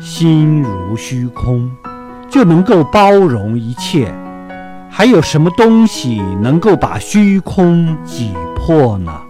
心如虚空就能够包容一切。还有什么东西能够把虚空挤破呢？